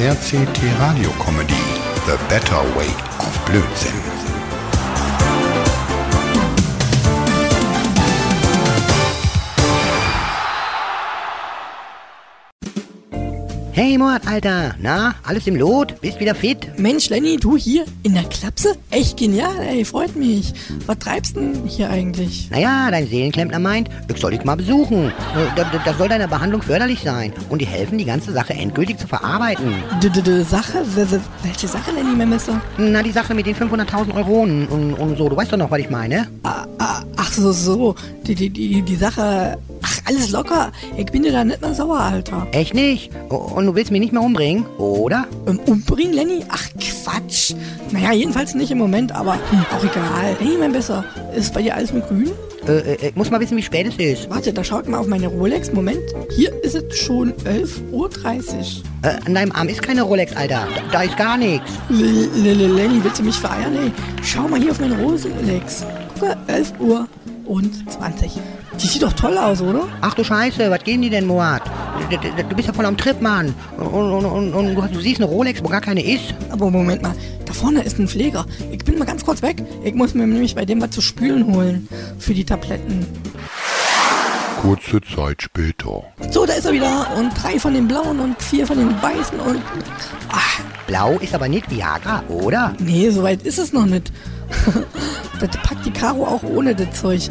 RCT Radio Comedy The Better Way of Blödsinn. Hey Mord, Alter. Na, alles im Lot? Bist wieder fit? Mensch, Lenny, du hier in der Klapse? Echt genial, ey, freut mich. Was treibst denn hier eigentlich? Naja, dein Seelenklempner meint, ich soll dich mal besuchen. Äh, Das, soll deiner Behandlung förderlich sein und dir helfen, die ganze Sache endgültig zu verarbeiten. Sache? Welche Sache, Lenny, mein Messer? Na, die Sache mit den 500.000 Euro und, und, und so. Du weißt doch noch, was ich meine? Ach so, so. Die, die, die, die Sache. Ach, alles locker. Ich bin dir da nicht mehr sauer, Alter. Echt nicht? Und du willst mich nicht mehr umbringen, oder? Ähm, umbringen, Lenny? Ach, Quatsch. Naja, jedenfalls nicht im Moment, aber hm, auch egal. Hey, mein Besser, ist bei dir alles mit grün? Äh, äh, ich muss mal wissen, wie spät es ist. Warte, da schaut mal auf meine Rolex. Moment, hier ist es schon 11.30 Uhr. Äh, an deinem Arm ist keine Rolex, Alter. Da, da ist gar nichts. Lenny, willst du mich vereiern, ey? Schau mal hier auf meine Rolex. Gucke, 11 Uhr und 20. Die sieht doch toll aus, oder? Ach du Scheiße, was gehen die denn, Moat? Du, bist ja voll am Trip, Mann. Und, und, und, und du, du siehst eine Rolex, wo gar keine ist. Aber Moment mal, da vorne ist ein Pfleger. Ich bin mal ganz kurz weg. Ich muss mir nämlich bei dem was zu spülen holen. Für die Tabletten. Kurze Zeit später. So, da ist er wieder. Und drei von den blauen und vier von den weißen und... Ach, Blau ist aber nicht Viagra, oder? nee, so weit ist es noch nicht. das packt die Karo auch ohne das Zeug.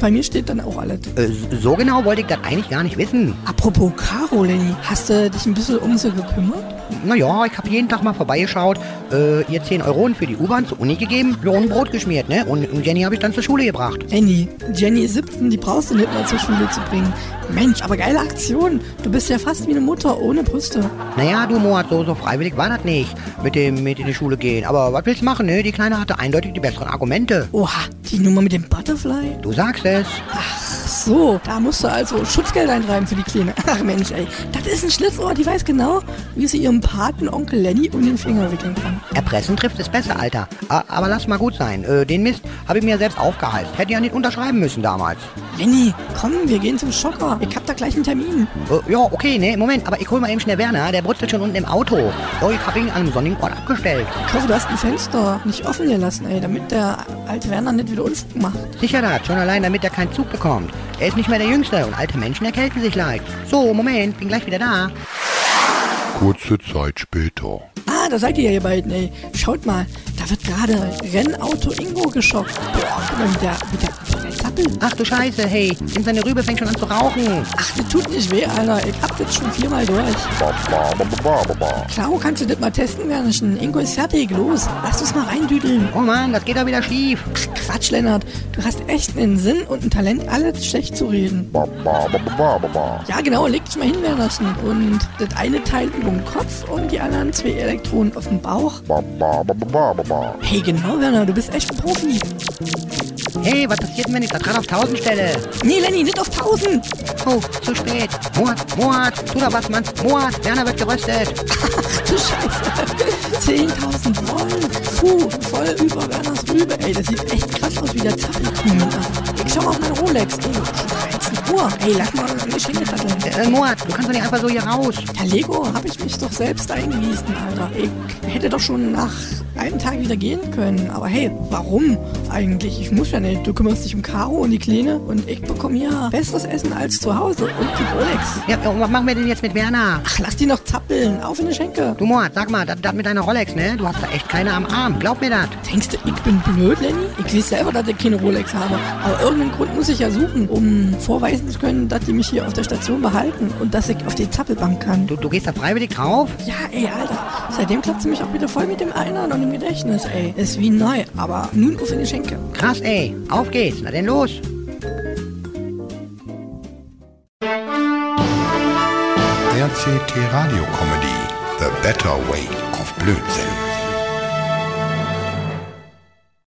Bei mir steht dann auch alles. Äh, so genau wollte ich das eigentlich gar nicht wissen. Apropos Karo, Lenny, hast du dich ein bisschen um sie gekümmert? Naja, ich habe jeden Tag mal vorbeigeschaut, äh, ihr 10 Euro für die U-Bahn zur Uni gegeben, Lohn Brot geschmiert, ne? Und, und Jenny habe ich dann zur Schule gebracht. Jenny ist 17, die brauchst du nicht mal zur Schule zu bringen. Mensch, aber geile Aktion. Du bist ja fast wie eine Mutter ohne Brüste. Naja, du Moat, so, so freiwillig war das nicht, mit dem mit in die Schule gehen. Aber was willst du machen, ne? Die Kleine hatte eindeutig die besseren Argumente. Oha, die Nummer mit dem Butterfly? Du sagst es. Ach so, da musst du also Schutzgeld eintreiben für die Kleine. Ach Mensch, ey, das ist ein Schlitzohr, die weiß genau, wie sie ihrem Paten Onkel Lenny um den Finger wickeln kann. Erpressen trifft es besser, Alter. Aber lass mal gut sein. Äh, den Mist habe ich mir selbst aufgeheißt. Hätte ja nicht unterschreiben müssen damals. Lenny, komm, wir gehen zum Schocker. Ich hab da gleich einen Termin. Äh, ja, okay, ne, Moment, aber ich hol mal eben schnell Werner, der brutzelt schon unten im Auto. So, ich hab ihn an einem sonnigen Ort abgestellt. Ich hoffe, du hast ein Fenster nicht offen gelassen, ey, damit der alte Werner nicht wieder Unfug macht. Sicher das, schon allein damit er keinen Zug bekommt. Er ist nicht mehr der Jüngste und alte Menschen erkälten sich leicht. So, Moment, bin gleich wieder da. Kurze Zeit später. Ah, da seid ihr ja ihr beiden, ey. Schaut mal, da wird gerade Rennauto Ingo geschockt. Boah, guck mal, wie der, wie der, zappelt. Ach du Scheiße, hey, nimm seine Rübe fängt schon an zu rauchen. Ach, das tut nicht weh, Alter. Ich hab das schon viermal durch. Klar, kannst du das mal testen, Wernerchen. Ingo ist fertig, los. Lass uns mal reindüdeln. Oh Mann, das geht doch wieder schief. Ach, Quatsch, Lennart. Du hast echt einen Sinn und ein Talent, alles schlecht zu reden. Ja, genau, leg dich mal hin, Wernerchen. Und das eine Teil über den Kopf und die anderen zwei Elektronen auf den Bauch. Hey, genau, Werner, du bist echt ein Profi. Hey, was passiert denn, wenn ich da dran auf 1000 stelle? Nee, Lenny, nicht auf 1000. Oh, zu spät. Moat, Moat, tu da was, Mann. Moat, Werner wird geröstet. Ach du Scheiße. 10.000 Volt. Puh, voll über Werners Rübe. Ey, das sieht echt krass aus wie der Zappel. Moment mal. Ich schau mal auf meine Rolex. Ey, schon 13 Uhr. Ey, lass mal die Schenke datteln. Äh, Moat, du kannst doch nicht einfach so hier raus. Ja, Lego, hab ich mich doch selbst eingewiesen, Alter. Ich hätte doch schon nach einem Tag wieder gehen können. Aber hey, warum eigentlich? Ich muss ja nicht. Du kümmerst dich um Caro und die Kleine und ich bekomme hier besseres Essen als zu Hause und die Rolex. Ja, und was machen wir denn jetzt mit Werner? Ach, lass die noch zappeln. Auf in die Schenke. Du Moat, sag mal, das mit deiner Rolex, ne? Du hast da echt keine am Arm. Glaub mir das. Denkst du, ich bin blöd, Lenny? Ich weiß selber, dass ich keine Rolex habe. Aber irgendeinen Grund muss ich ja suchen, um vorweisen zu können, dass die mich hier auf der Station behalten und dass ich auf die Zappelbank kann. Du, du gehst da freiwillig drauf? Ja, ey, Alter. Seitdem klappt sie mich auch wieder voll mit dem Erinnern und dem Gedächtnis, ey. Ist wie neu, aber nun auf in die Schenke. Krass, ey. Auf geht's. Na denn los. RCT Radio Comedy The Better Way of Blödsinn.